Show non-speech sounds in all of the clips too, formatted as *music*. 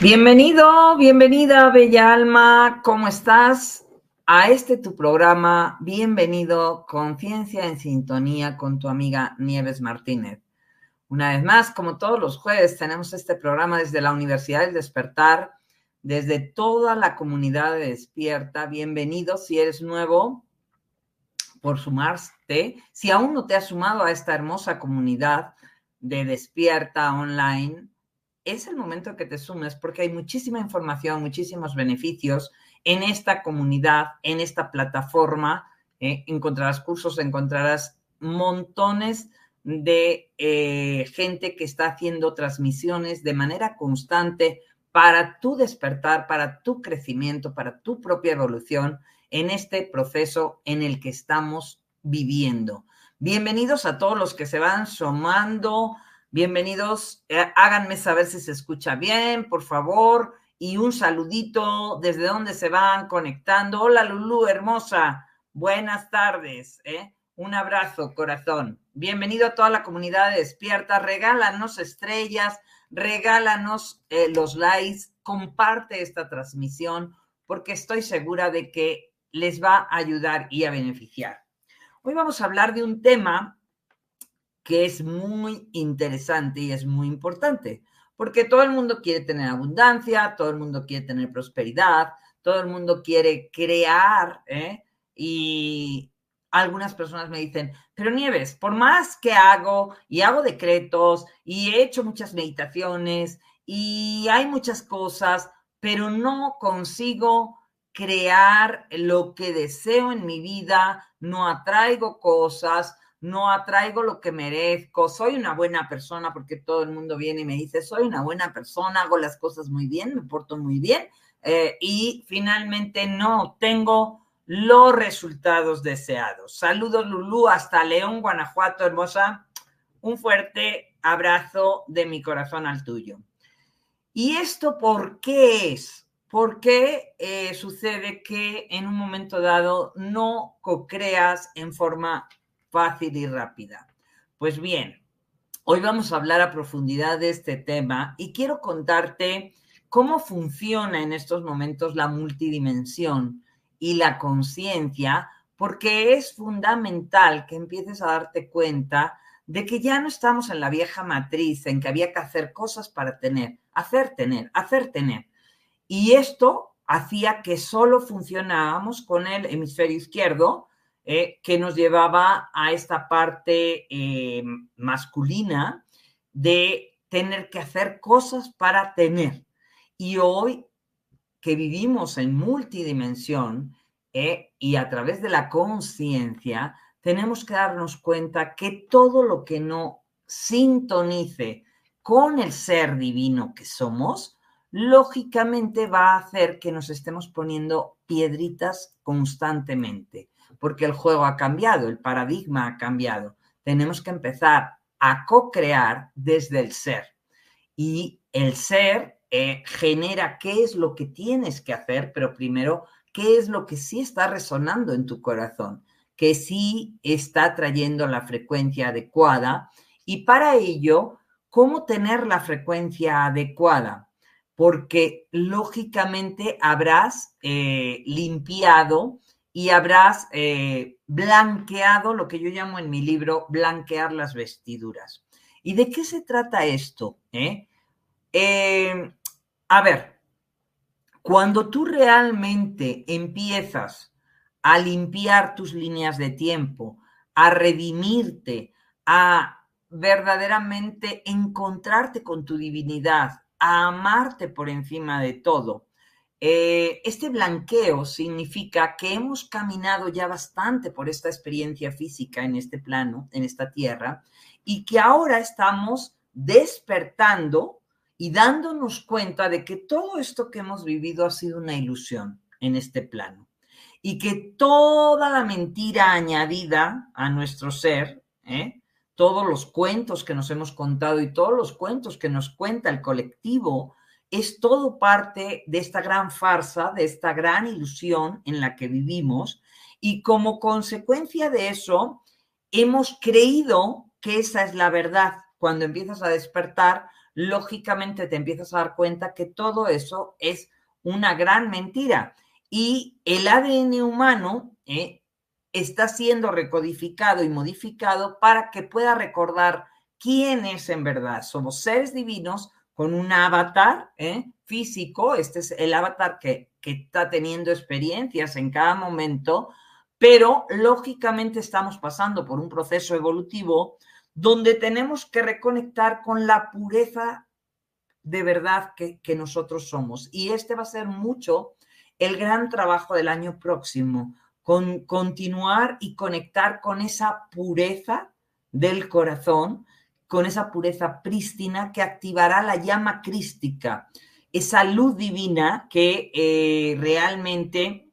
Bienvenido, bienvenida, bella alma, ¿cómo estás? A este tu programa, bienvenido, Conciencia en Sintonía con tu amiga Nieves Martínez. Una vez más, como todos los jueves, tenemos este programa desde la Universidad del Despertar, desde toda la comunidad de Despierta. Bienvenido si eres nuevo por sumarte. Si aún no te has sumado a esta hermosa comunidad de Despierta Online, es el momento que te sumes porque hay muchísima información, muchísimos beneficios en esta comunidad, en esta plataforma. Eh, encontrarás cursos, encontrarás montones de eh, gente que está haciendo transmisiones de manera constante para tu despertar, para tu crecimiento, para tu propia evolución en este proceso en el que estamos viviendo. Bienvenidos a todos los que se van sumando Bienvenidos, eh, háganme saber si se escucha bien, por favor, y un saludito desde donde se van conectando. Hola Lulú, hermosa, buenas tardes, ¿eh? un abrazo, corazón. Bienvenido a toda la comunidad de Despierta, regálanos estrellas, regálanos eh, los likes, comparte esta transmisión, porque estoy segura de que les va a ayudar y a beneficiar. Hoy vamos a hablar de un tema que es muy interesante y es muy importante, porque todo el mundo quiere tener abundancia, todo el mundo quiere tener prosperidad, todo el mundo quiere crear, ¿eh? y algunas personas me dicen, pero Nieves, por más que hago y hago decretos y he hecho muchas meditaciones y hay muchas cosas, pero no consigo crear lo que deseo en mi vida, no atraigo cosas, no atraigo lo que merezco, soy una buena persona porque todo el mundo viene y me dice, soy una buena persona, hago las cosas muy bien, me porto muy bien eh, y finalmente no tengo los resultados deseados. Saludos Lulú hasta León, Guanajuato, hermosa. Un fuerte abrazo de mi corazón al tuyo. ¿Y esto por qué es? ¿Por qué eh, sucede que en un momento dado no co-creas en forma fácil y rápida. Pues bien, hoy vamos a hablar a profundidad de este tema y quiero contarte cómo funciona en estos momentos la multidimensión y la conciencia, porque es fundamental que empieces a darte cuenta de que ya no estamos en la vieja matriz en que había que hacer cosas para tener, hacer tener, hacer tener. Y esto hacía que solo funcionábamos con el hemisferio izquierdo, eh, que nos llevaba a esta parte eh, masculina de tener que hacer cosas para tener. Y hoy que vivimos en multidimensión eh, y a través de la conciencia, tenemos que darnos cuenta que todo lo que no sintonice con el ser divino que somos, lógicamente va a hacer que nos estemos poniendo piedritas constantemente, porque el juego ha cambiado, el paradigma ha cambiado. Tenemos que empezar a co-crear desde el ser. Y el ser eh, genera qué es lo que tienes que hacer, pero primero, qué es lo que sí está resonando en tu corazón, que sí está trayendo la frecuencia adecuada. Y para ello, ¿cómo tener la frecuencia adecuada? Porque lógicamente habrás eh, limpiado y habrás eh, blanqueado lo que yo llamo en mi libro blanquear las vestiduras. ¿Y de qué se trata esto? Eh? Eh, a ver, cuando tú realmente empiezas a limpiar tus líneas de tiempo, a redimirte, a verdaderamente encontrarte con tu divinidad, a amarte por encima de todo, eh, este blanqueo significa que hemos caminado ya bastante por esta experiencia física en este plano, en esta tierra, y que ahora estamos despertando y dándonos cuenta de que todo esto que hemos vivido ha sido una ilusión en este plano y que toda la mentira añadida a nuestro ser, ¿eh? todos los cuentos que nos hemos contado y todos los cuentos que nos cuenta el colectivo, es todo parte de esta gran farsa, de esta gran ilusión en la que vivimos y como consecuencia de eso hemos creído que esa es la verdad. Cuando empiezas a despertar, lógicamente te empiezas a dar cuenta que todo eso es una gran mentira y el ADN humano eh, está siendo recodificado y modificado para que pueda recordar quién es en verdad. Somos seres divinos con un avatar ¿eh? físico, este es el avatar que, que está teniendo experiencias en cada momento, pero lógicamente estamos pasando por un proceso evolutivo donde tenemos que reconectar con la pureza de verdad que, que, nosotros somos. Y este va a ser mucho el gran trabajo del año próximo, con continuar y conectar con esa pureza del corazón con esa pureza prístina que activará la llama crística, esa luz divina que eh, realmente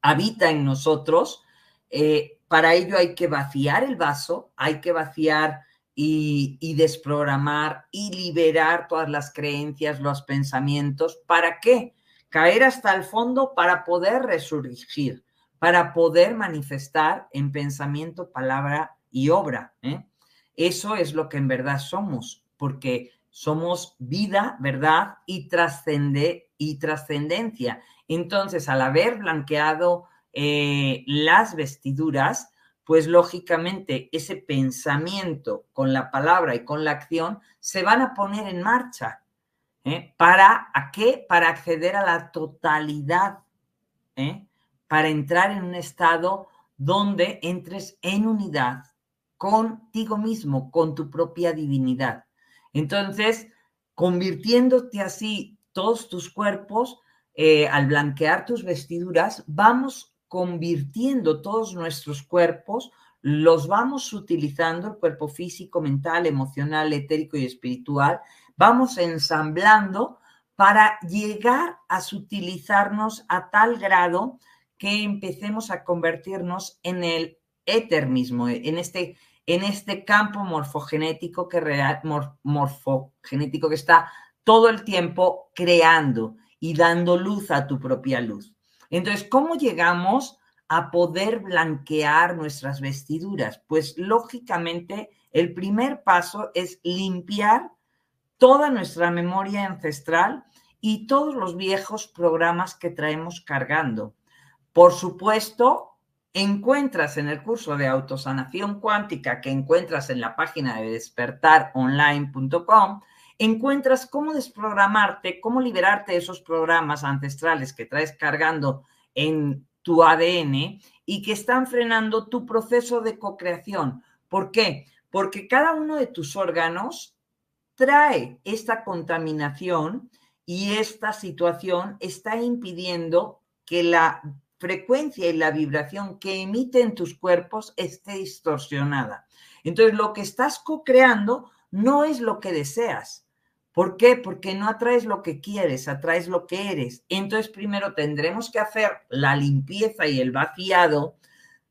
habita en nosotros. Eh, para ello hay que vaciar el vaso, hay que vaciar y, y, desprogramar y liberar todas las creencias, los pensamientos. ¿Para qué? Caer hasta el fondo para poder resurgir, para poder manifestar en pensamiento, palabra y obra. ¿eh? Eso es lo que en verdad somos, porque somos vida, verdad y, y trascendencia. Entonces, al haber blanqueado eh, las vestiduras, pues lógicamente ese pensamiento con la palabra y con la acción se van a poner en marcha. ¿eh? ¿Para a qué? Para acceder a la totalidad, ¿eh? para entrar en un estado donde entres en unidad contigo mismo, con tu propia divinidad. Entonces, convirtiéndote así todos tus cuerpos, eh, al blanquear tus vestiduras, vamos convirtiendo todos nuestros cuerpos, los vamos utilizando, el cuerpo físico, mental, emocional, etérico y espiritual, vamos ensamblando para llegar a sutilizarnos a tal grado que empecemos a convertirnos en el éter mismo, en este, en este campo morfogenético que, real, morfogenético que está todo el tiempo creando y dando luz a tu propia luz. Entonces, ¿cómo llegamos a poder blanquear nuestras vestiduras? Pues lógicamente, el primer paso es limpiar toda nuestra memoria ancestral y todos los viejos programas que traemos cargando. Por supuesto, encuentras en el curso de autosanación cuántica que encuentras en la página de despertaronline.com, encuentras cómo desprogramarte, cómo liberarte de esos programas ancestrales que traes cargando en tu ADN y que están frenando tu proceso de co-creación. ¿Por qué? Porque cada uno de tus órganos trae esta contaminación y esta situación está impidiendo que la frecuencia y la vibración que emiten tus cuerpos esté distorsionada. Entonces, lo que estás co-creando no es lo que deseas. ¿Por qué? Porque no atraes lo que quieres, atraes lo que eres. Entonces, primero tendremos que hacer la limpieza y el vaciado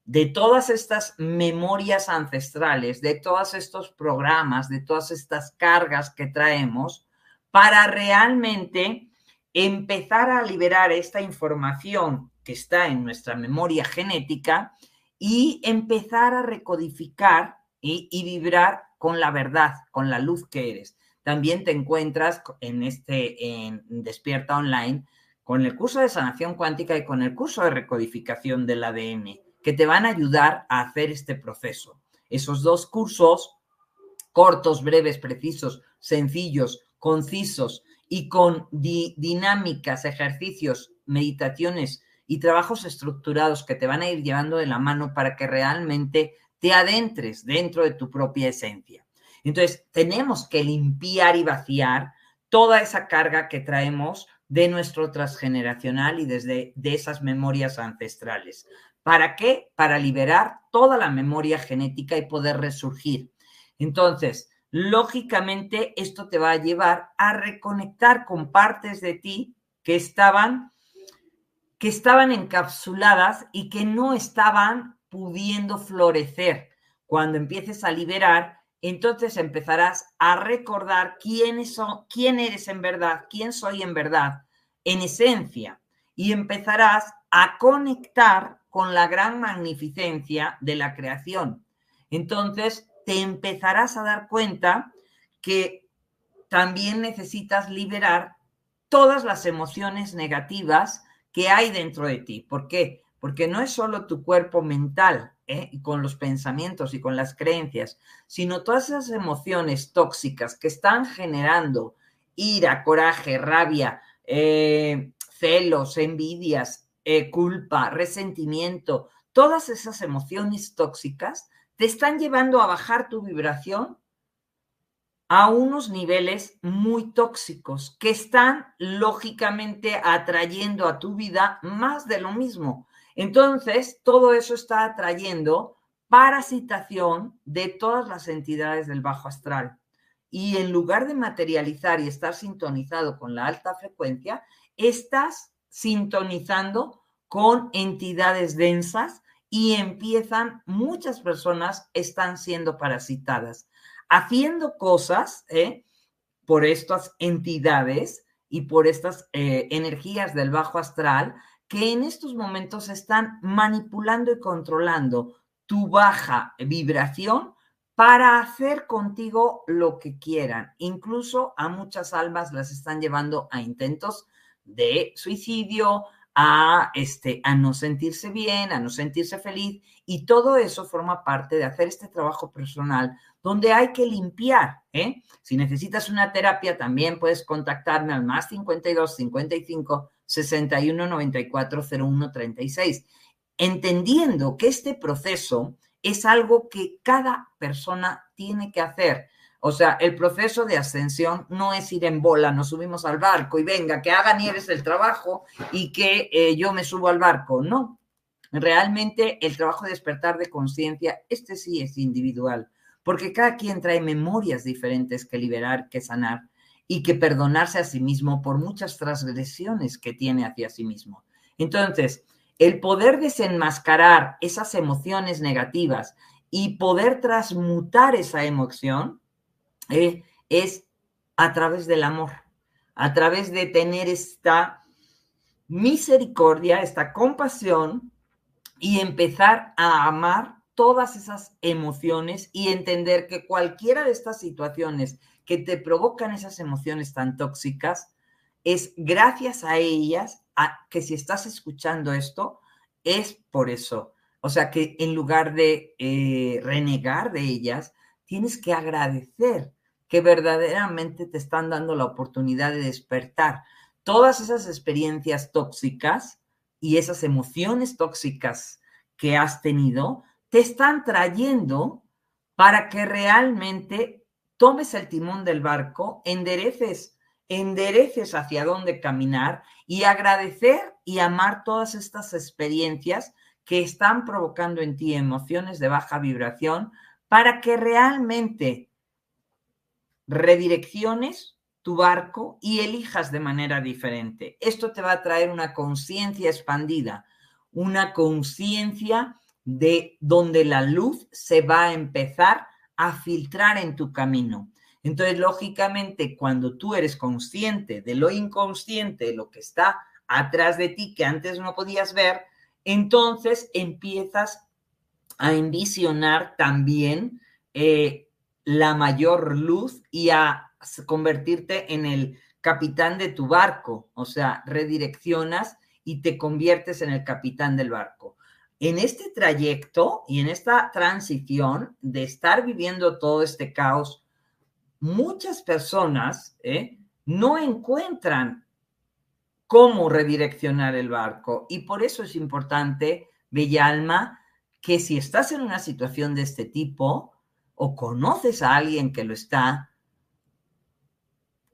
de todas estas memorias ancestrales, de todos estos programas, de todas estas cargas que traemos, para realmente empezar a liberar esta información que está en nuestra memoria genética y empezar a recodificar y, vibrar con la verdad, con la luz que eres. También te encuentras en este en Despierta Online con el curso de sanación cuántica y con el curso de recodificación del ADN, que te van a ayudar a hacer este proceso. Esos dos cursos, cortos, breves, precisos, sencillos, concisos y con dinámicas, ejercicios, meditaciones y trabajos estructurados que te van a ir llevando de la mano para que realmente te adentres dentro de tu propia esencia. Entonces, tenemos que limpiar y vaciar toda esa carga que traemos de nuestro transgeneracional y desde de esas memorias ancestrales. ¿Para qué? Para liberar toda la memoria genética y poder resurgir. Entonces, lógicamente, esto te va a llevar a reconectar con partes de ti que estaban que estaban encapsuladas y que no estaban pudiendo florecer. Cuando empieces a liberar, entonces empezarás a recordar quiénes son, quién eres en verdad, quién soy en verdad, en esencia, y empezarás a conectar con la gran magnificencia de la creación. Entonces te empezarás a dar cuenta que también necesitas liberar todas las emociones negativas que hay dentro de ti. ¿Por qué? Porque no es solo tu cuerpo mental, ¿eh? con los pensamientos y con las creencias, sino todas esas emociones tóxicas que están generando ira, coraje, rabia, eh, celos, envidias, eh, culpa, resentimiento, todas esas emociones tóxicas te están llevando a bajar tu vibración a unos niveles muy tóxicos que están lógicamente atrayendo a tu vida más de lo mismo. Entonces, todo eso está atrayendo parasitación de todas las entidades del bajo astral. Y en lugar de materializar y estar sintonizado con la alta frecuencia, estás sintonizando con entidades densas y empiezan, muchas personas están siendo parasitadas haciendo cosas ¿eh? por estas entidades y por estas eh, energías del bajo astral que en estos momentos están manipulando y controlando tu baja vibración para hacer contigo lo que quieran. Incluso a muchas almas las están llevando a intentos de suicidio, a, este, a no sentirse bien, a no sentirse feliz. Y todo eso forma parte de hacer este trabajo personal donde hay que limpiar. ¿eh? Si necesitas una terapia, también puedes contactarme al más 52 55 61 94 01 36, entendiendo que este proceso es algo que cada persona tiene que hacer. O sea, el proceso de ascensión no es ir en bola, nos subimos al barco y venga, que haga Nieves el trabajo y que eh, yo me subo al barco. No, realmente el trabajo de despertar de conciencia, este sí es individual porque cada quien trae memorias diferentes que liberar, que sanar y que perdonarse a sí mismo por muchas transgresiones que tiene hacia sí mismo. Entonces, el poder desenmascarar esas emociones negativas y poder transmutar esa emoción eh, es a través del amor, a través de tener esta misericordia, esta compasión y empezar a amar todas esas emociones y entender que cualquiera de estas situaciones que te provocan esas emociones tan tóxicas, es gracias a ellas a, que si estás escuchando esto, es por eso. O sea que en lugar de eh, renegar de ellas, tienes que agradecer que verdaderamente te están dando la oportunidad de despertar todas esas experiencias tóxicas y esas emociones tóxicas que has tenido, te están trayendo para que realmente tomes el timón del barco, endereces, endereces hacia dónde caminar y agradecer y amar todas estas experiencias que están provocando en ti emociones de baja vibración para que realmente redirecciones tu barco y elijas de manera diferente. Esto te va a traer una conciencia expandida, una conciencia de donde la luz se va a empezar a filtrar en tu camino. Entonces, lógicamente, cuando tú eres consciente de lo inconsciente, de lo que está atrás de ti que antes no podías ver, entonces empiezas a envisionar también eh, la mayor luz y a convertirte en el capitán de tu barco, o sea, redireccionas y te conviertes en el capitán del barco. En este trayecto y en esta transición de estar viviendo todo este caos, muchas personas ¿eh? no encuentran cómo redireccionar el barco y por eso es importante, Bella Alma, que si estás en una situación de este tipo, o conoces a alguien que lo está,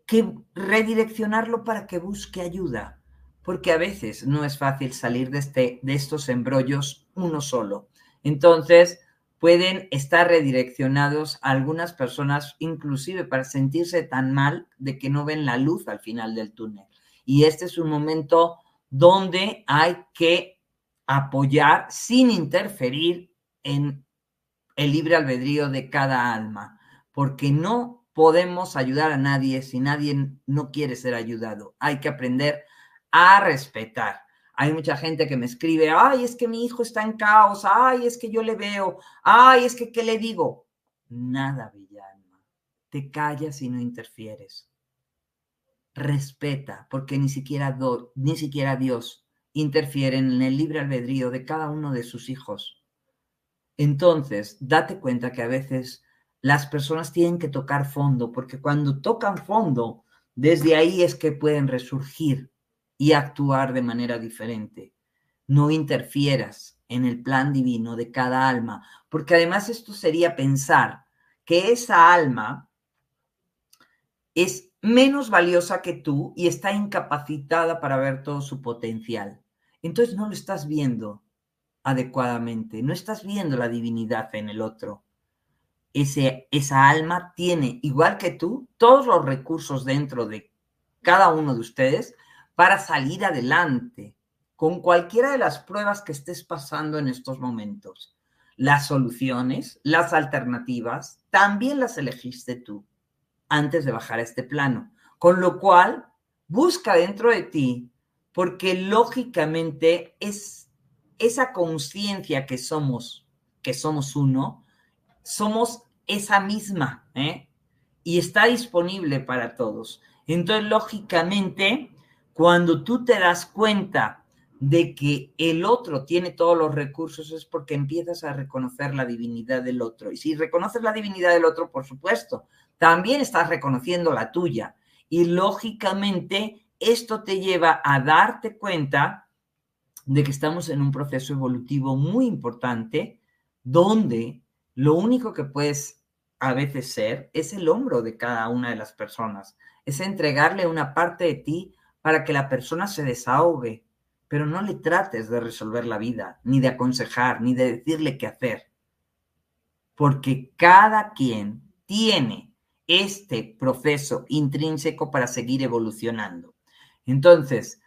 que redireccionarlo para que busque ayuda, porque a veces no es fácil salir de, este, de estos embrollos uno solo. Entonces, pueden estar redireccionados a algunas personas, inclusive para sentirse tan mal de que no ven la luz al final del túnel. Y este es un momento donde hay que apoyar sin interferir en el libre albedrío de cada alma, porque no podemos ayudar a nadie si nadie no quiere ser ayudado. Hay que aprender a respetar. Hay mucha gente que me escribe, ay, es que mi hijo está en caos, ay, es que yo le veo, ay, es que, ¿qué le digo? Nada, bella alma. Te callas y no interfieres. Respeta, porque ni siquiera, ni siquiera Dios interfiere en el libre albedrío de cada uno de sus hijos. Entonces, date cuenta que a veces las personas tienen que tocar fondo, porque cuando tocan fondo, desde ahí es que pueden resurgir y actuar de manera diferente. No interfieras en el plan divino de cada alma, porque además esto sería pensar que esa alma es menos valiosa que tú y está incapacitada para ver todo su potencial. Entonces no lo estás viendo adecuadamente, no estás viendo la divinidad en el otro. Ese, esa alma tiene, igual que tú, todos los recursos dentro de cada uno de ustedes para salir adelante con cualquiera de las pruebas que estés pasando en estos momentos. Las soluciones, las alternativas, también las elegiste tú antes de bajar a este plano. Con lo cual, busca dentro de ti, porque lógicamente es esa conciencia que somos, que somos uno, somos esa misma, ¿eh? Y está disponible para todos. Entonces, lógicamente, cuando tú te das cuenta de que el otro tiene todos los recursos, es porque empiezas a reconocer la divinidad del otro. Y si reconoces la divinidad del otro, por supuesto, también estás reconociendo la tuya. Y lógicamente, esto te lleva a darte cuenta de que estamos en un proceso evolutivo muy importante donde lo único que puedes a veces ser es el hombro de cada una de las personas, es entregarle una parte de ti para que la persona se desahogue, pero no le trates de resolver la vida, ni de aconsejar, ni de decirle qué hacer, porque cada quien tiene este proceso intrínseco para seguir evolucionando. Entonces,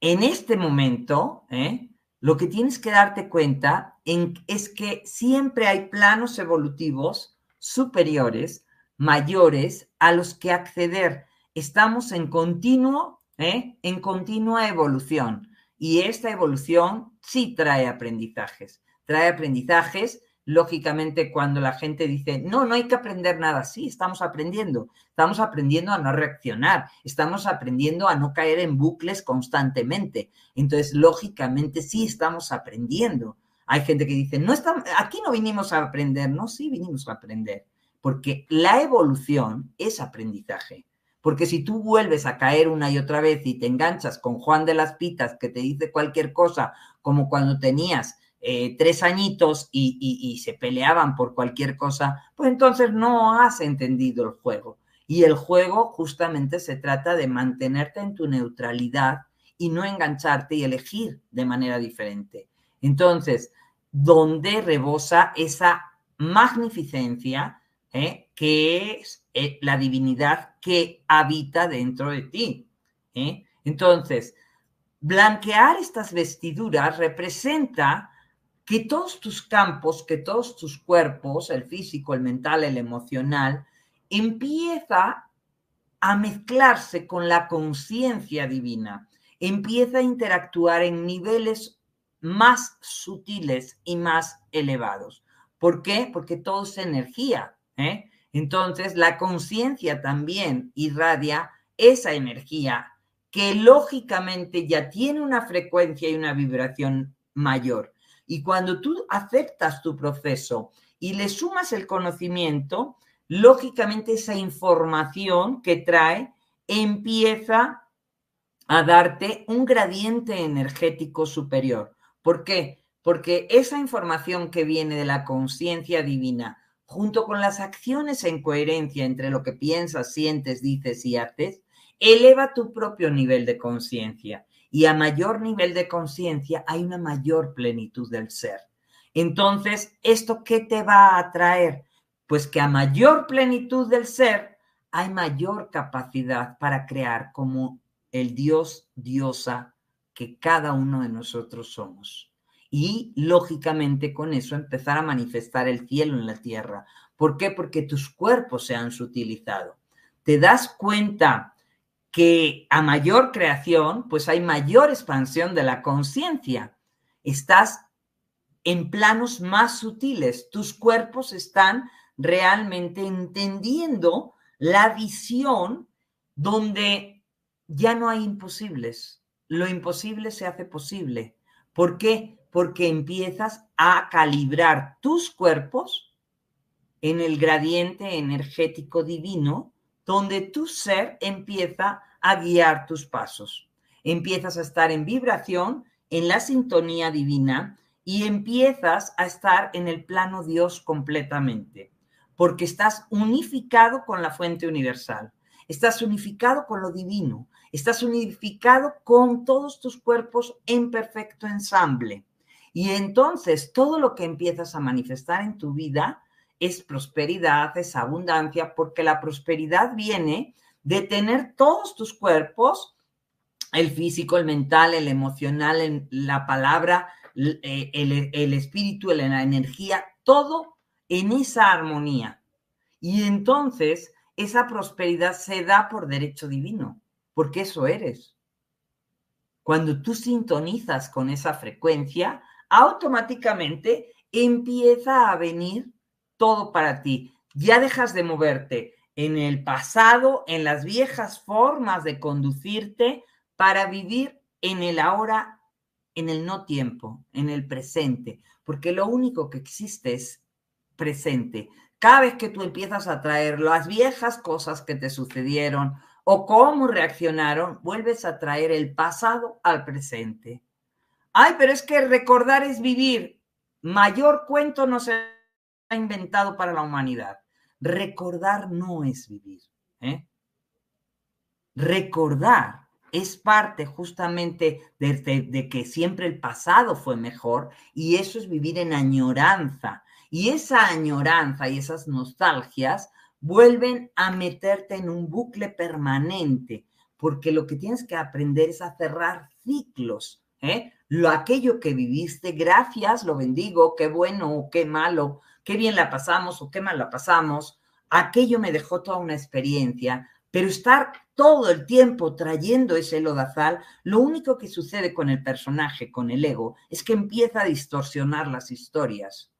en este momento, ¿eh? lo que tienes que darte cuenta es que siempre hay planos evolutivos superiores, mayores, a los que acceder. Estamos en continuo, ¿eh? en continua evolución. Y esta evolución sí trae aprendizajes. Trae aprendizajes lógicamente cuando la gente dice, no, no hay que aprender nada, sí, estamos aprendiendo, estamos aprendiendo a no reaccionar, estamos aprendiendo a no caer en bucles constantemente. Entonces, lógicamente, sí estamos aprendiendo. Hay gente que dice, no aquí no vinimos a aprender, no, sí vinimos a aprender, Porque la evolución es aprendizaje. Porque si tú vuelves a caer una y otra vez y te enganchas con Juan de las Pitas que te dice cualquier cosa, como cuando tenías eh, tres añitos y, se peleaban por cualquier cosa, pues entonces no has entendido el juego. Y el juego justamente se trata de mantenerte en tu neutralidad y no engancharte y elegir de manera diferente. Entonces, donde rebosa esa magnificencia ¿eh? que es eh, la divinidad que habita dentro de ti. ¿eh? Entonces, blanquear estas vestiduras representa que todos tus campos, que todos tus cuerpos, el físico, el mental, el emocional, empieza a mezclarse con la conciencia divina, empieza a interactuar en niveles más sutiles y más elevados. ¿Por qué? Porque todo es energía. ¿eh? Entonces, la conciencia también irradia esa energía que lógicamente ya tiene una frecuencia y una vibración mayor. Y cuando tú aceptas tu proceso y le sumas el conocimiento, lógicamente esa información que trae empieza a darte un gradiente energético superior. ¿Por qué? Porque esa información que viene de la conciencia divina, junto con las acciones en coherencia entre lo que piensas, sientes, dices y haces, eleva tu propio nivel de conciencia. Y a mayor nivel de conciencia hay una mayor plenitud del ser. Entonces, ¿esto qué te va a traer? Pues que a mayor plenitud del ser hay mayor capacidad para crear como el Dios, diosa que cada uno de nosotros somos. Y lógicamente con eso empezar a manifestar el cielo en la tierra. ¿Por qué? Porque tus cuerpos se han sutilizado. Te das cuenta que a mayor creación, pues hay mayor expansión de la conciencia. Estás en planos más sutiles. Tus cuerpos están realmente entendiendo la visión donde ya no hay imposibles. Lo imposible se hace posible. ¿Por qué? Porque empiezas a calibrar tus cuerpos en el gradiente energético divino, donde tu ser empieza a guiar tus pasos. Empiezas a estar en vibración, en la sintonía divina, y empiezas a estar en el plano Dios completamente porque estás unificado con la fuente universal, estás unificado con lo divino, estás unificado con todos tus cuerpos en perfecto ensamble. Y entonces todo lo que empiezas a manifestar en tu vida es prosperidad, es abundancia, porque la prosperidad viene de tener todos tus cuerpos, el físico, el mental, el emocional, la palabra, el, el espíritu, la energía, todo en esa armonía. Y entonces esa prosperidad se da por derecho divino, porque eso eres. Cuando tú sintonizas con esa frecuencia, automáticamente empieza a venir todo para ti. Ya dejas de moverte en el pasado, en las viejas formas de conducirte para vivir en el ahora, en el no tiempo, en el presente, porque lo único que existe es presente. Cada vez que tú empiezas a traer las viejas cosas que te sucedieron o cómo reaccionaron, vuelves a traer el pasado al presente. Ay, pero es que recordar es vivir. Mayor cuento no se ha inventado para la humanidad. Recordar no es vivir. ¿eh? Recordar es parte justamente de, que siempre el pasado fue mejor y eso es vivir en añoranza, y esa añoranza y esas nostalgias vuelven a meterte en un bucle permanente, porque lo que tienes que aprender es a cerrar ciclos. ¿eh? Lo aquello que viviste, gracias, lo bendigo, qué bueno o qué malo, qué bien la pasamos o qué mal la pasamos, aquello me dejó toda una experiencia, pero estar todo el tiempo trayendo ese lodazal, lo único que sucede con el personaje, con el ego, es que empieza a distorsionar las historias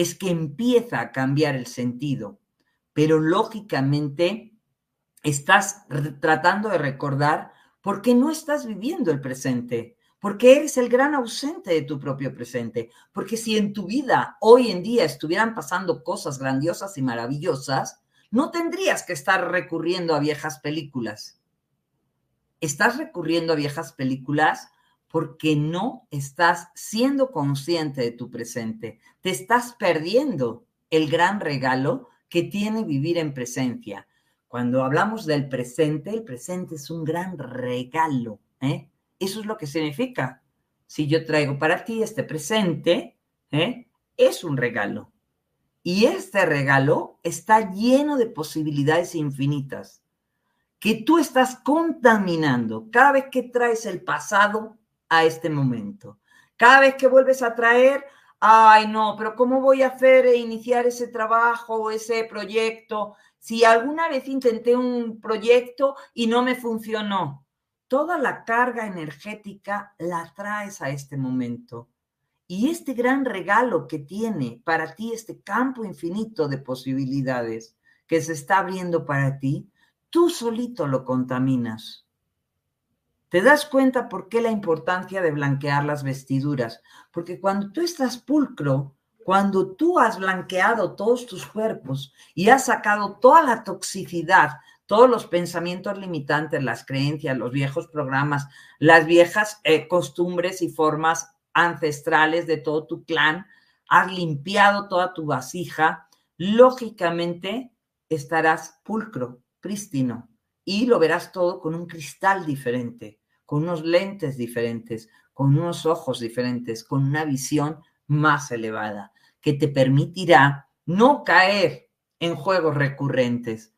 es que empieza a cambiar el sentido, pero lógicamente estás tratando de recordar porque no estás viviendo el presente, porque eres el gran ausente de tu propio presente. Porque si en tu vida hoy en día estuvieran pasando cosas grandiosas y maravillosas, no tendrías que estar recurriendo a viejas películas. Estás recurriendo a viejas películas porque no estás siendo consciente de tu presente. Te estás perdiendo el gran regalo que tiene vivir en presencia. Cuando hablamos del presente, el presente es un gran regalo. ¿eh? Eso es lo que significa. Si yo traigo para ti este presente, ¿eh? es un regalo. Y este regalo está lleno de posibilidades infinitas que tú estás contaminando cada vez que traes el pasado a este momento. Cada vez que vuelves a traer, ay no, pero ¿cómo voy a hacer e iniciar ese trabajo ese proyecto? Si alguna vez intenté un proyecto y no me funcionó, toda la carga energética la traes a este momento. Y este gran regalo que tiene para ti este campo infinito de posibilidades que se está abriendo para ti, tú solito lo contaminas. ¿Te das cuenta por qué la importancia de blanquear las vestiduras? Porque cuando tú estás pulcro, cuando tú has blanqueado todos tus cuerpos y has sacado toda la toxicidad todos los pensamientos limitantes, las creencias, los viejos programas, las viejas eh, costumbres y formas ancestrales de todo tu clan, has limpiado toda tu vasija, lógicamente estarás pulcro, prístino, y lo verás todo con un cristal diferente, con unos lentes diferentes, con unos ojos diferentes, con una visión más elevada, que te permitirá no caer en juegos recurrentes,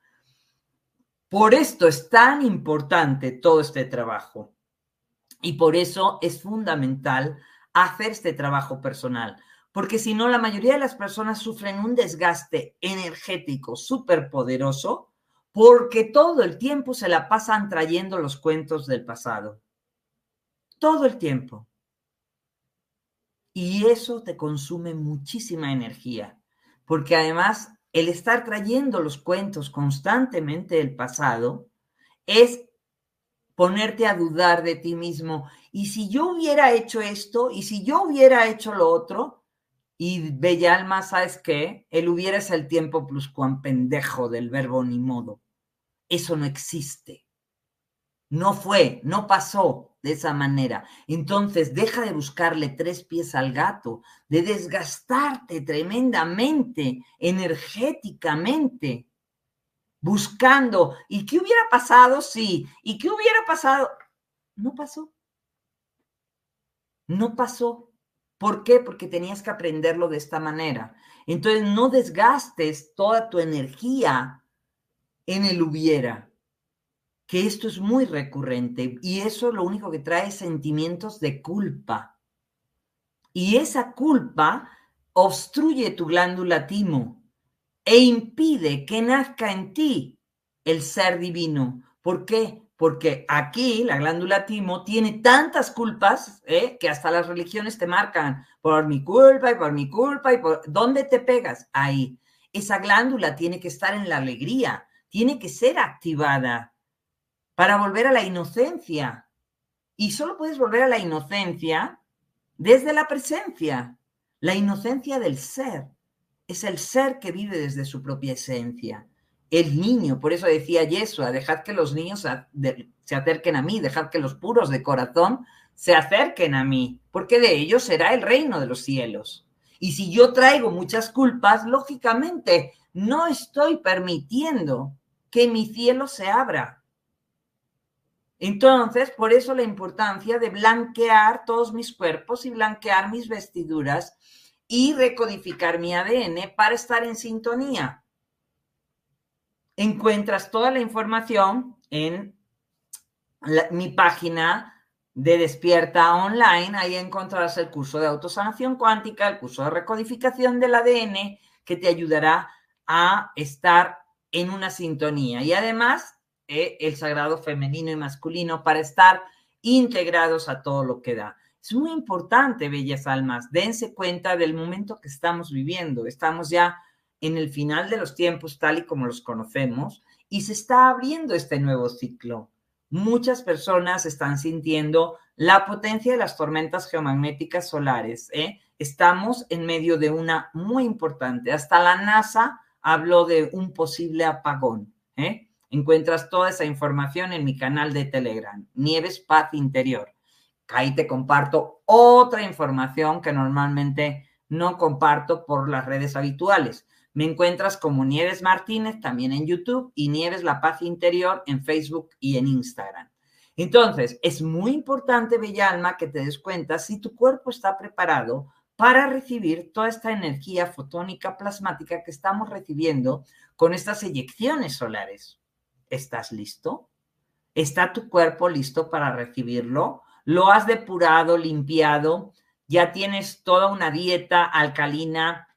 por esto es tan importante todo este trabajo y por eso es fundamental hacer este trabajo personal, porque si no, la mayoría de las personas sufren un desgaste energético súper poderoso porque todo el tiempo se la pasan trayendo los cuentos del pasado. Todo el tiempo. Y eso te consume muchísima energía, porque además el estar trayendo los cuentos constantemente del pasado es ponerte a dudar de ti mismo. Y si yo hubiera hecho esto, y si yo hubiera hecho lo otro, y Bella Alma, ¿sabes qué? El hubiera es el tiempo plus cuan pendejo del verbo ni modo. Eso no existe. No fue, no pasó de esa manera. Entonces, deja de buscarle tres pies al gato, de desgastarte tremendamente, energéticamente, buscando. ¿Y qué hubiera pasado? Sí. ¿Y qué hubiera pasado? No pasó. No pasó. ¿Por qué? Porque tenías que aprenderlo de esta manera. Entonces, no desgastes toda tu energía en el hubiera que esto es muy recurrente y eso lo único que trae es sentimientos de culpa. Y esa culpa obstruye tu glándula timo e impide que nazca en ti el ser divino. ¿Por qué? Porque aquí la glándula timo tiene tantas culpas ¿eh? que hasta las religiones te marcan por mi culpa y por mi culpa y por... ¿Dónde te pegas? Ahí. Esa glándula tiene que estar en la alegría, tiene que ser activada para volver a la inocencia. Y solo puedes volver a la inocencia desde la presencia, la inocencia del ser. Es el ser que vive desde su propia esencia. El niño, por eso decía Yeshua, dejad que los niños se acerquen a mí, dejad que los puros de corazón se acerquen a mí, porque de ellos será el reino de los cielos. Y si yo traigo muchas culpas, lógicamente no estoy permitiendo que mi cielo se abra. Entonces, por eso la importancia de blanquear todos mis cuerpos y blanquear mis vestiduras y recodificar mi ADN para estar en sintonía. Encuentras toda la información en mi página de Despierta Online. Ahí encontrarás el curso de autosanación cuántica, el curso de recodificación del ADN que te ayudará a estar en una sintonía. Y además eh, el sagrado femenino y masculino para estar integrados a todo lo que da. Es muy importante, bellas almas, dense cuenta del momento que estamos viviendo. Estamos ya en el final de los tiempos tal y como los conocemos y se está abriendo este nuevo ciclo. Muchas personas están sintiendo la potencia de las tormentas geomagnéticas solares. ¿eh? Estamos en medio de una muy importante. Hasta la NASA habló de un posible apagón. ¿eh? Encuentras toda esa información en mi canal de Telegram, Nieves Paz Interior. Ahí te comparto otra información que normalmente no comparto por las redes habituales. Me encuentras como Nieves Martínez también en YouTube y Nieves La Paz Interior en Facebook y en Instagram. Entonces, es muy importante, Bella Alma, que te des cuenta si tu cuerpo está preparado para recibir toda esta energía fotónica plasmática que estamos recibiendo con estas eyecciones solares. ¿Estás listo? ¿Está tu cuerpo listo para recibirlo? ¿Lo has depurado, limpiado? ¿Ya tienes toda una dieta alcalina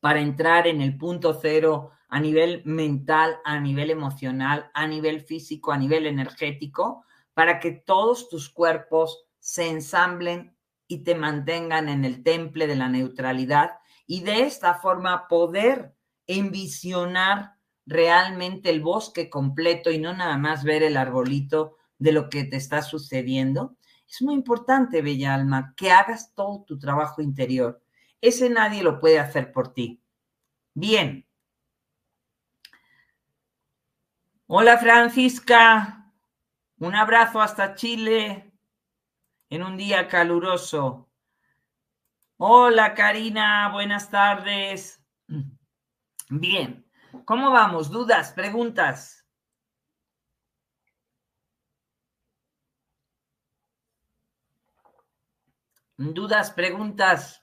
para entrar en el punto cero a nivel mental, a nivel emocional, a nivel físico, a nivel energético? para que todos tus cuerpos se ensamblen y te mantengan en el temple de la neutralidad y de esta forma poder envisionar realmente el bosque completo y no nada más ver el arbolito de lo que te está sucediendo. Es muy importante, Bella Alma, que hagas todo tu trabajo interior. Ese nadie lo puede hacer por ti. Bien. Hola Francisca, un abrazo hasta Chile en un día caluroso. Hola Karina, buenas tardes. Bien, ¿cómo vamos? ¿Dudas? ¿Preguntas? ¿Dudas? ¿Preguntas?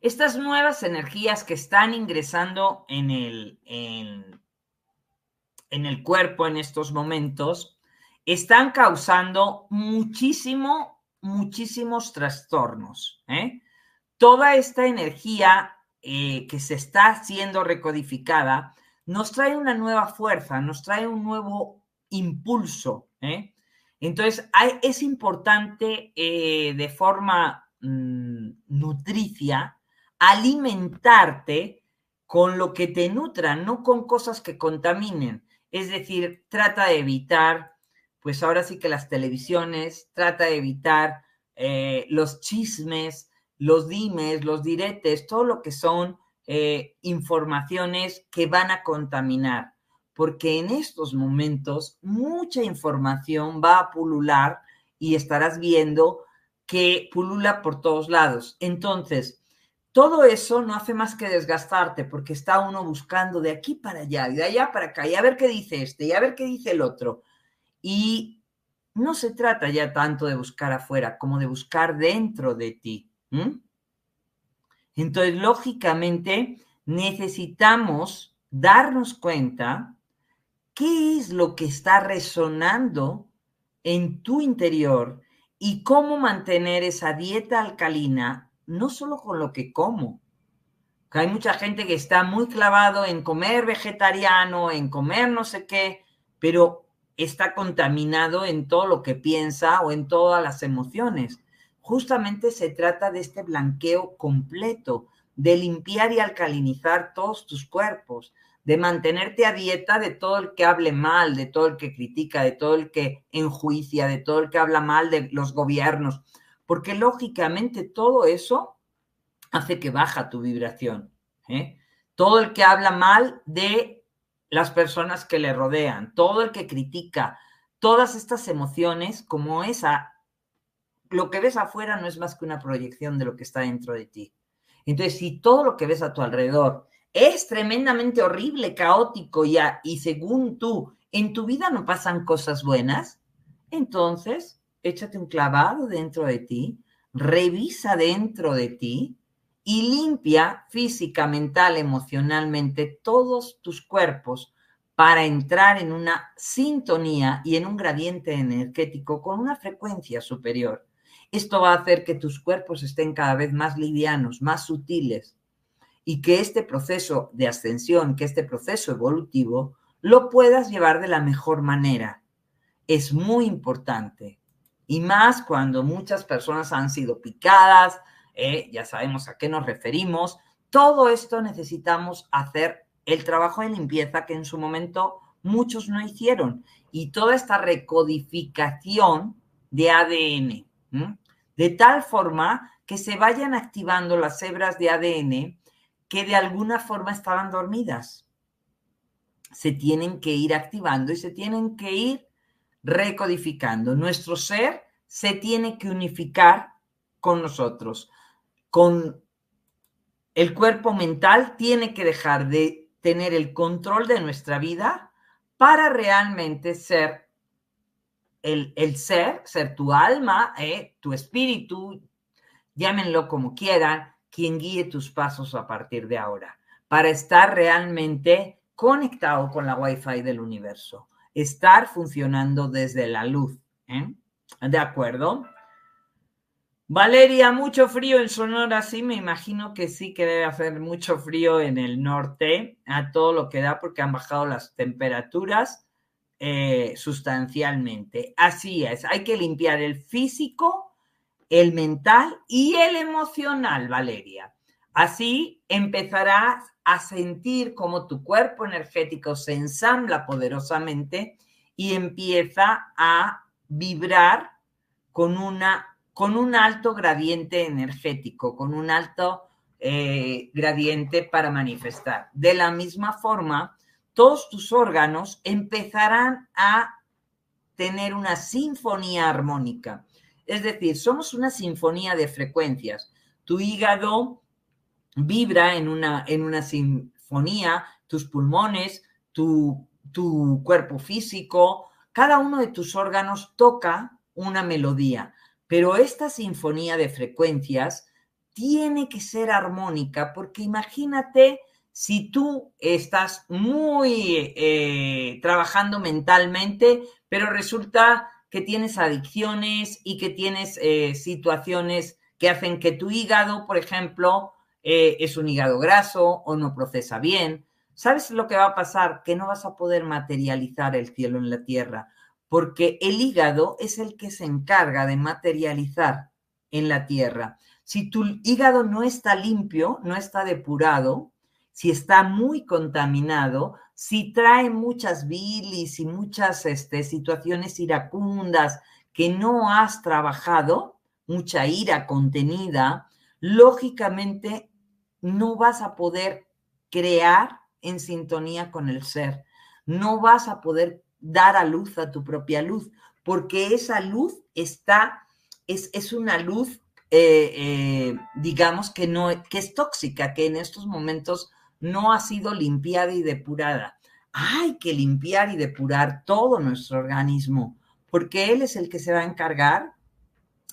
Estas nuevas energías que están ingresando en el, en, el cuerpo en estos momentos están causando muchísimo, muchísimos trastornos. ¿eh? Toda esta energía eh, que se está siendo recodificada nos trae una nueva fuerza, nos trae un nuevo impulso. ¿eh? Entonces, es importante de forma mm, nutricia alimentarte con lo que te nutra, no con cosas que contaminen. Es decir, trata de evitar, pues ahora sí que las televisiones, trata de evitar eh, los chismes, los dimes, los diretes, todo lo que son eh, informaciones que van a contaminar, porque en estos momentos mucha información va a pulular y estarás viendo que pulula por todos lados. Entonces, todo eso no hace más que desgastarte porque está uno buscando de aquí para allá de allá para acá y a ver qué dice este y a ver qué dice el otro. Y no se trata ya tanto de buscar afuera como de buscar dentro de ti. Entonces, lógicamente, necesitamos darnos cuenta qué es lo que está resonando en tu interior y cómo mantener esa dieta alcalina no solo con lo que como. Hay mucha gente que está muy clavado en comer vegetariano, en comer no sé qué, pero está contaminado en todo lo que piensa o en todas las emociones. Justamente se trata de este blanqueo completo, de limpiar y alcalinizar todos tus cuerpos, de mantenerte a dieta de todo el que hable mal, de todo el que critica, de todo el que enjuicia, de todo el que habla mal de los gobiernos, porque lógicamente todo eso hace que baja tu vibración. ¿eh? Todo el que habla mal de las personas que le rodean, todo el que critica, todas estas emociones, como esa, lo que ves afuera no es más que una proyección de lo que está dentro de ti. Entonces, si todo lo que ves a tu alrededor es tremendamente horrible, caótico y, y según tú, en tu vida no pasan cosas buenas, entonces échate un clavado dentro de ti, revisa dentro de ti y limpia física, mental, emocionalmente todos tus cuerpos para entrar en una sintonía y en un gradiente energético con una frecuencia superior. Esto va a hacer que tus cuerpos estén cada vez más livianos, más sutiles y que este proceso de ascensión, que este proceso evolutivo, lo puedas llevar de la mejor manera. Es muy importante y más cuando muchas personas han sido picadas, eh, ya sabemos a qué nos referimos. Todo esto necesitamos hacer el trabajo de limpieza que en su momento muchos no hicieron. Y toda esta recodificación de ADN, de tal forma que se vayan activando las hebras de ADN que de alguna forma estaban dormidas. Se tienen que ir activando y se tienen que ir recodificando. Nuestro ser se tiene que unificar con nosotros, con el cuerpo mental tiene que dejar de tener el control de nuestra vida para realmente ser el, ser, ser tu alma, eh, tu espíritu, llámenlo como quieran, quien guíe tus pasos a partir de ahora, para estar realmente conectado con la Wi-Fi del universo, estar funcionando desde la luz. ¿eh? ¿De acuerdo? Valeria, mucho frío en Sonora, sí, me imagino que sí que debe hacer mucho frío en el norte, a todo lo que da, porque han bajado las temperaturas eh, sustancialmente. Así es, hay que limpiar el físico, el mental y el emocional, Valeria. Así empezarás a sentir cómo tu cuerpo energético se ensambla poderosamente y empieza a vibrar con una con un alto gradiente energético, con un alto eh, gradiente para manifestar. De la misma forma, todos tus órganos empezarán a tener una sinfonía armónica. Es decir, somos una sinfonía de frecuencias. Tu hígado vibra en una, en una sinfonía, tus pulmones, tu, tu cuerpo físico, cada uno de tus órganos toca una melodía. Pero esta sinfonía de frecuencias tiene que ser armónica, porque imagínate si tú estás muy eh, trabajando mentalmente, pero resulta que tienes adicciones y que tienes eh, situaciones que hacen que tu hígado, por ejemplo, eh, es un hígado graso o no procesa bien. ¿Sabes lo que va a pasar? Que no vas a poder materializar el cielo en la tierra, porque el hígado es el que se encarga de materializar en la tierra. Si tu hígado no está limpio, no está depurado, si está muy contaminado, si trae muchas bilis y muchas este, situaciones iracundas que no has trabajado, mucha ira contenida, lógicamente no vas a poder crear en sintonía con el ser, no vas a poder dar a luz a tu propia luz, porque esa luz está, es, es una luz, eh, eh, digamos, que, no, que es tóxica, que en estos momentos no ha sido limpiada y depurada. Hay que limpiar y depurar todo nuestro organismo, porque él es el que se va a encargar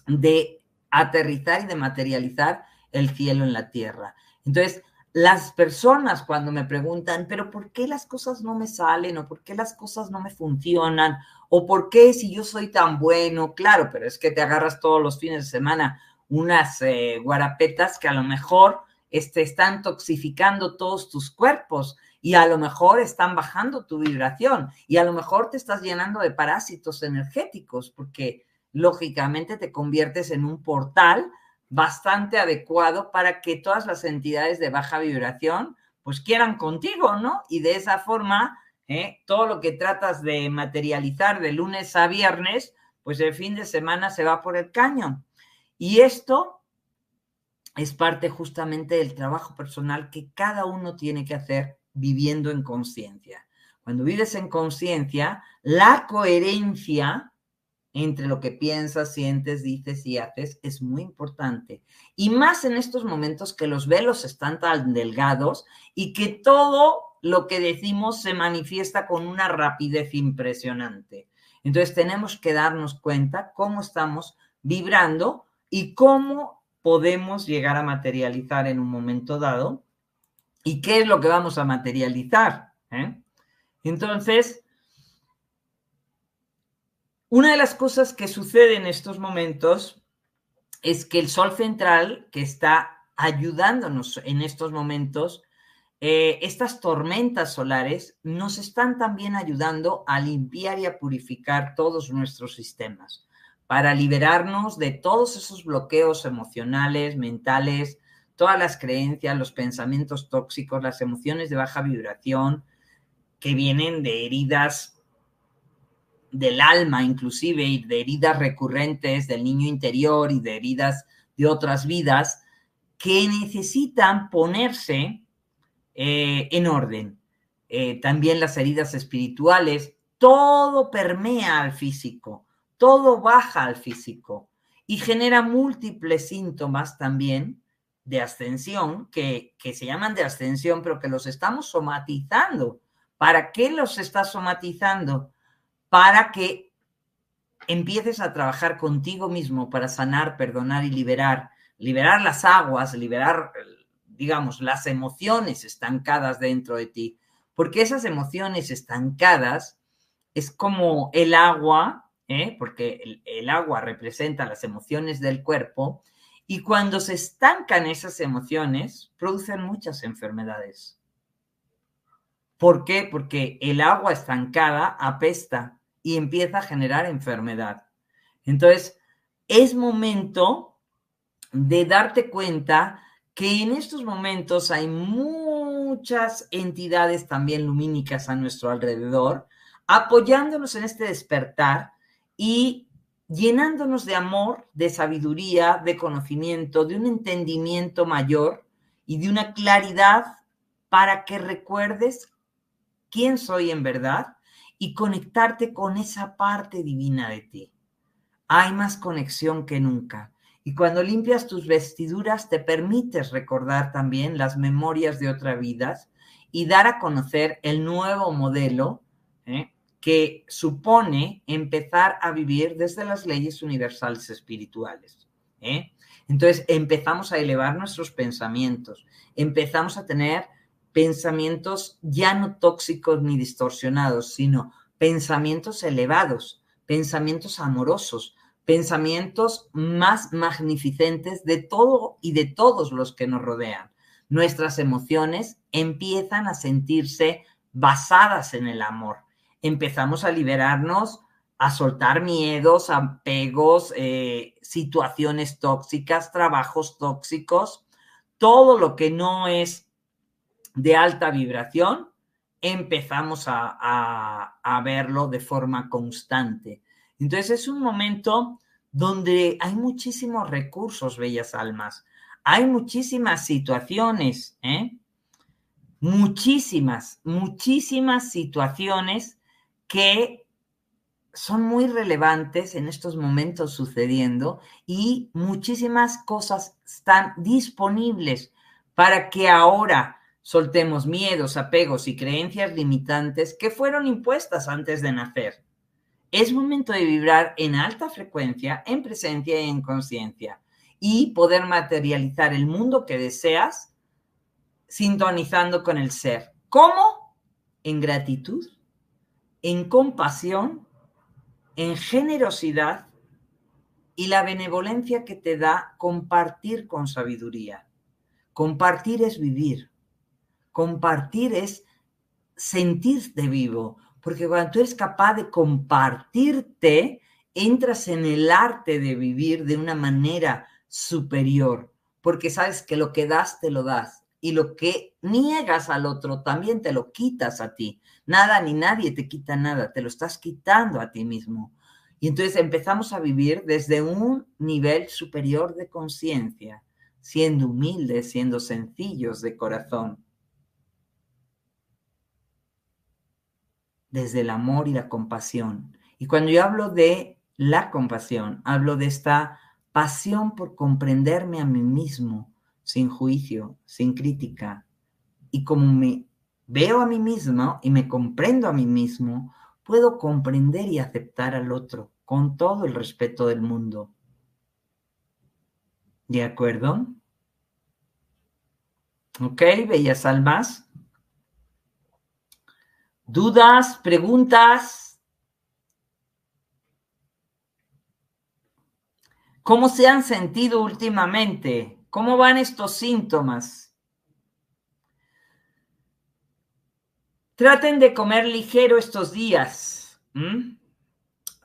de aterrizar y de materializar el cielo en la tierra. Entonces, las personas cuando me preguntan, pero ¿por qué las cosas no me salen? ¿O por qué las cosas no me funcionan? ¿O por qué si yo soy tan bueno? Claro, pero es que te agarras todos los fines de semana unas eh, guarapetas que a lo mejor este, están toxificando todos tus cuerpos y a lo mejor están bajando tu vibración y a lo mejor te estás llenando de parásitos energéticos porque lógicamente te conviertes en un portal bastante adecuado para que todas las entidades de baja vibración pues quieran contigo, ¿no? Y de esa forma, ¿eh? todo lo que tratas de materializar de lunes a viernes, pues el fin de semana se va por el caño. Y esto es parte justamente del trabajo personal que cada uno tiene que hacer viviendo en conciencia. Cuando vives en conciencia, la coherencia entre lo que piensas, sientes, dices y haces es muy importante. Y más en estos momentos que los velos están tan delgados y que todo lo que decimos se manifiesta con una rapidez impresionante. Entonces tenemos que darnos cuenta cómo estamos vibrando y cómo podemos llegar a materializar en un momento dado y qué es lo que vamos a materializar. ¿eh? Entonces, una de las cosas que sucede en estos momentos es que el Sol central, que está ayudándonos en estos momentos, eh, estas tormentas solares nos están también ayudando a limpiar y a purificar todos nuestros sistemas, para liberarnos de todos esos bloqueos emocionales, mentales, todas las creencias, los pensamientos tóxicos, las emociones de baja vibración, que vienen de heridas del alma, inclusive, y de heridas recurrentes del niño interior y de heridas de otras vidas, que necesitan ponerse eh, en orden. Eh, también las heridas espirituales, todo permea al físico, todo baja al físico y genera múltiples síntomas también de ascensión, que, que se llaman de ascensión, pero que los estamos somatizando. ¿Para qué los estás somatizando? Para que empieces a trabajar contigo mismo para sanar, perdonar y liberar, liberar las aguas, liberar, digamos, las emociones estancadas dentro de ti, porque esas emociones estancadas es como el agua, ¿eh? porque el, el agua representa las emociones del cuerpo, y cuando se estancan esas emociones, producen muchas enfermedades. ¿Por qué? Porque el agua estancada apesta y empieza a generar enfermedad. Entonces, es momento de darte cuenta que en estos momentos hay muchas entidades también lumínicas a nuestro alrededor, apoyándonos en este despertar y llenándonos de amor, de sabiduría, de conocimiento, de un entendimiento mayor y de una claridad para que recuerdes quién soy en verdad y conectarte con esa parte divina de ti. Hay más conexión que nunca. Y cuando limpias tus vestiduras te permites recordar también las memorias de otras vidas y dar a conocer el nuevo modelo ¿eh? Que supone empezar a vivir desde las leyes universales espirituales. ¿eh? Entonces empezamos a elevar nuestros pensamientos, empezamos a tener pensamientos ya no tóxicos ni distorsionados, sino pensamientos elevados, pensamientos amorosos, pensamientos más magnificentes de todo y de todos los que nos rodean. Nuestras emociones empiezan a sentirse basadas en el amor. Empezamos a liberarnos, a soltar miedos, apegos, eh, situaciones tóxicas, trabajos tóxicos, todo lo que no es de alta vibración, empezamos a, verlo de forma constante. Entonces es un momento donde hay muchísimos recursos, bellas almas. Hay muchísimas situaciones, ¿eh? muchísimas, muchísimas situaciones que son muy relevantes en estos momentos sucediendo y muchísimas cosas están disponibles para que ahora Soltemos miedos, apegos y creencias limitantes que fueron impuestas antes de nacer. Es momento de vibrar en alta frecuencia, en presencia y en conciencia y poder materializar el mundo que deseas sintonizando con el ser. ¿Cómo? En gratitud, en compasión, en generosidad y la benevolencia que te da compartir con sabiduría. Compartir es vivir. Compartir es sentirte vivo, porque cuando tú eres capaz de compartirte, entras en el arte de vivir de una manera superior, porque sabes que lo que das, te lo das. Y lo que niegas al otro, también te lo quitas a ti. Nada ni nadie te quita nada, te lo estás quitando a ti mismo. Y entonces empezamos a vivir desde un nivel superior de conciencia, siendo humildes, siendo sencillos de corazón. desde el amor y la compasión. Y cuando yo hablo de la compasión, hablo de esta pasión por comprenderme a mí mismo, sin juicio, sin crítica. Y como me veo a mí mismo y me comprendo a mí mismo, puedo comprender y aceptar al otro con todo el respeto del mundo. ¿De acuerdo? Ok, bellas almas dudas, preguntas. ¿Cómo se han sentido últimamente? ¿Cómo van estos síntomas? Traten de comer ligero estos días.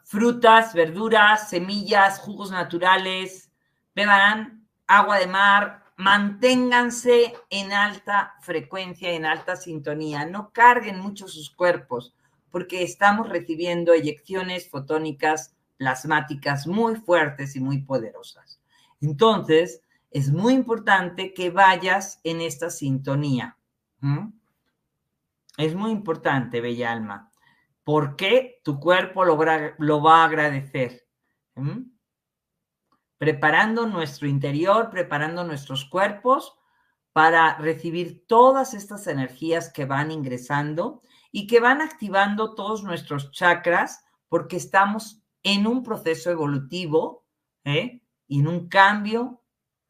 Frutas, verduras, semillas, jugos naturales. Beban agua de mar, manténganse en alta frecuencia, en alta sintonía, no carguen mucho sus cuerpos, porque estamos recibiendo eyecciones fotónicas plasmáticas muy fuertes y muy poderosas. Entonces, es muy importante que vayas en esta sintonía. Es muy importante, bella alma, porque tu cuerpo lo, va a agradecer preparando nuestro interior, preparando nuestros cuerpos para recibir todas estas energías que van ingresando y que van activando todos nuestros chakras porque estamos en un proceso evolutivo ¿eh? y en un cambio,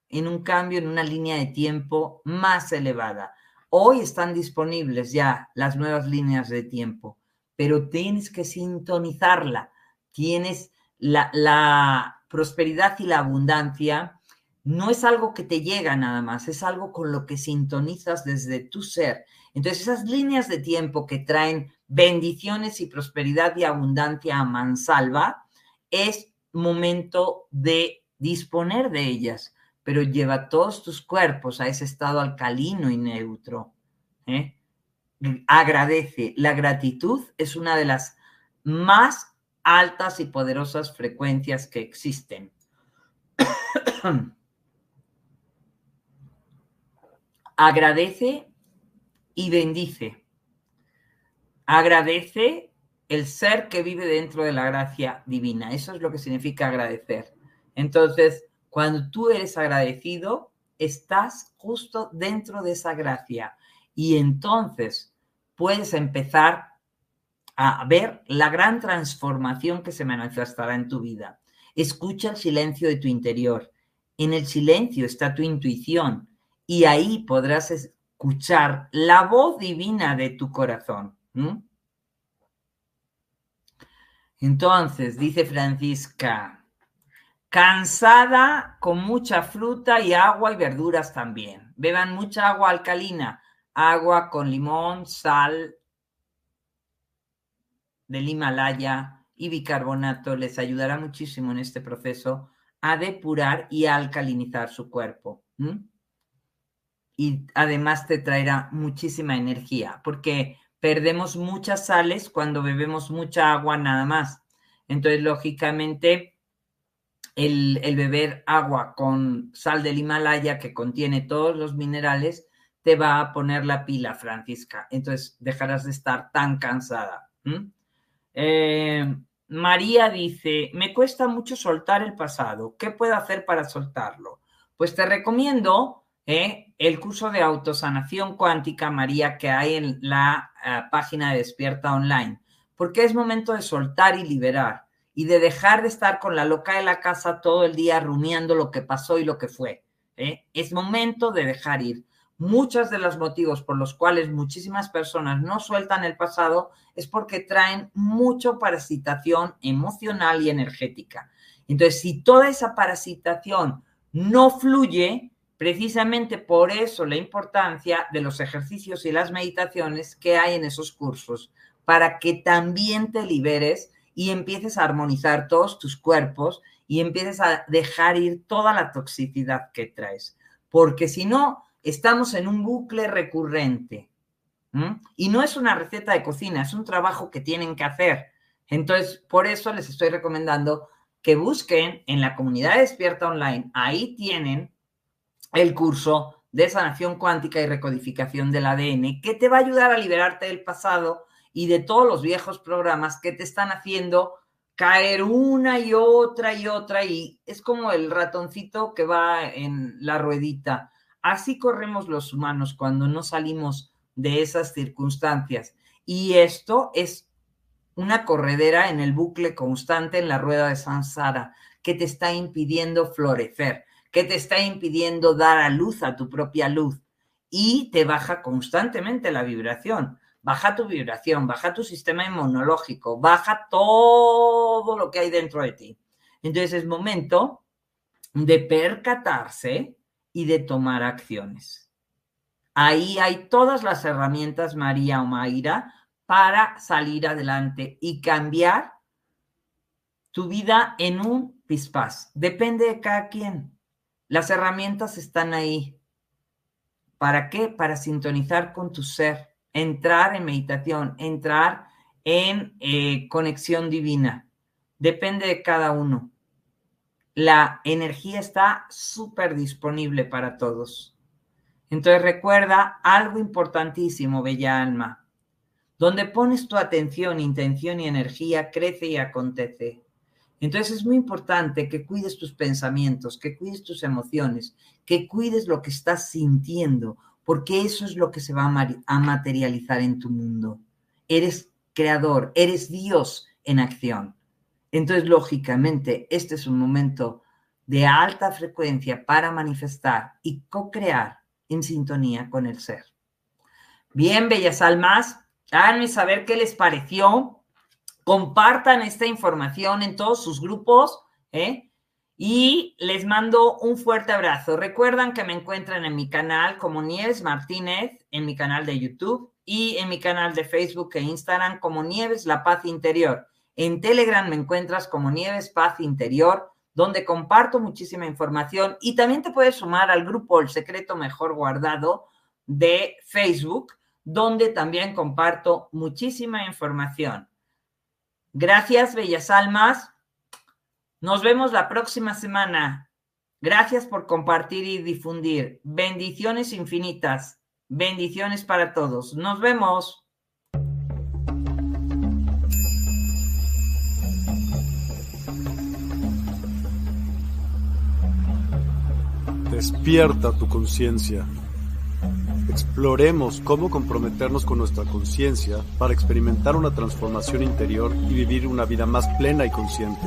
en un cambio en una línea de tiempo más elevada. Hoy están disponibles ya las nuevas líneas de tiempo, pero tienes que sintonizarla, tienes la, prosperidad y la abundancia no es algo que te llega nada más, es algo con lo que sintonizas desde tu ser. Entonces, esas líneas de tiempo que traen bendiciones y prosperidad y abundancia a mansalva, es momento de disponer de ellas, pero lleva todos tus cuerpos a ese estado alcalino y neutro. ¿eh? Agradece. La gratitud es una de las más altas y poderosas frecuencias que existen. *coughs* Agradece y bendice. Agradece el ser que vive dentro de la gracia divina. Eso es lo que significa agradecer. Entonces, cuando tú eres agradecido, estás justo dentro de esa gracia y entonces puedes empezar a ver la gran transformación que se manifestará en tu vida. Escucha el silencio de tu interior. En el silencio está tu intuición y ahí podrás escuchar la voz divina de tu corazón. Entonces, dice Francisca, cansada con mucha fruta y agua y verduras también. Beban mucha agua alcalina, agua con limón, sal, del Himalaya y bicarbonato les ayudará muchísimo en este proceso a depurar y alcalinizar su cuerpo. Y además te traerá muchísima energía, porque perdemos muchas sales cuando bebemos mucha agua nada más. Entonces, lógicamente, el, beber agua con sal del Himalaya, que contiene todos los minerales, te va a poner la pila, Francisca. Entonces, dejarás de estar tan cansada. Eh, María dice, me cuesta mucho soltar el pasado. ¿Qué puedo hacer para soltarlo? Pues te recomiendo eh, el curso de autosanación cuántica, María, que hay en la eh, página de Despierta Online, porque es momento de soltar y liberar y de dejar de estar con la loca de la casa todo el día rumiando lo que pasó y lo que fue. Es momento de dejar ir. Muchos de los motivos por los cuales muchísimas personas no sueltan el pasado es porque traen mucho parasitación emocional y energética. Entonces, si toda esa parasitación no fluye, precisamente por eso la importancia de los ejercicios y las meditaciones que hay en esos cursos, para que también te liberes y empieces a armonizar todos tus cuerpos y empieces a dejar ir toda la toxicidad que traes. Porque si no, estamos en un bucle recurrente. Y no es una receta de cocina, es un trabajo que tienen que hacer. Entonces, por eso les estoy recomendando que busquen en la comunidad Despierta Online. Ahí tienen el curso de sanación cuántica y recodificación del ADN, que te va a ayudar a liberarte del pasado y de todos los viejos programas que te están haciendo caer una y otra y otra. Y es como el ratoncito que va en la ruedita Así corremos los humanos cuando no salimos de esas circunstancias. Y esto es una corredera en el bucle constante en la rueda de Sansara que te está impidiendo florecer, que te está impidiendo dar a luz a tu propia luz y te baja constantemente la vibración. Baja tu vibración, baja tu sistema inmunológico, baja todo lo que hay dentro de ti. Entonces es momento de percatarse y de tomar acciones. Ahí hay todas las herramientas, María o Mayra, para salir adelante y cambiar tu vida en un pispás. Depende de cada quien. Las herramientas están ahí. ¿Para qué? Para sintonizar con tu ser, entrar en meditación, entrar en eh, conexión divina. Depende de cada uno. La energía está súper disponible para todos. Entonces recuerda algo importantísimo, bella alma. Donde pones tu atención, intención y energía, crece y acontece. Entonces es muy importante que cuides tus pensamientos, que cuides tus emociones, que cuides lo que estás sintiendo, porque eso es lo que se va a materializar en tu mundo. Eres creador, eres Dios en acción. Entonces, lógicamente, este es un momento de alta frecuencia para manifestar y co-crear en sintonía con el ser. Bien, bellas almas, háganme saber qué les pareció. Compartan esta información en todos sus grupos, ¿eh? Y les mando un fuerte abrazo. Recuerdan que me encuentran en mi canal como Nieves Martínez, en mi canal de YouTube y en mi canal de Facebook e Instagram como Nieves La Paz Interior. En Telegram me encuentras como Nieves Paz Interior donde comparto muchísima información y también te puedes sumar al grupo El Secreto Mejor Guardado de Facebook, donde también comparto muchísima información. Gracias, bellas almas. Nos vemos la próxima semana. Gracias por compartir y difundir. Bendiciones infinitas. Bendiciones para todos. Nos vemos. Despierta tu conciencia. Exploremos cómo comprometernos con nuestra conciencia para experimentar una transformación interior y vivir una vida más plena y consciente.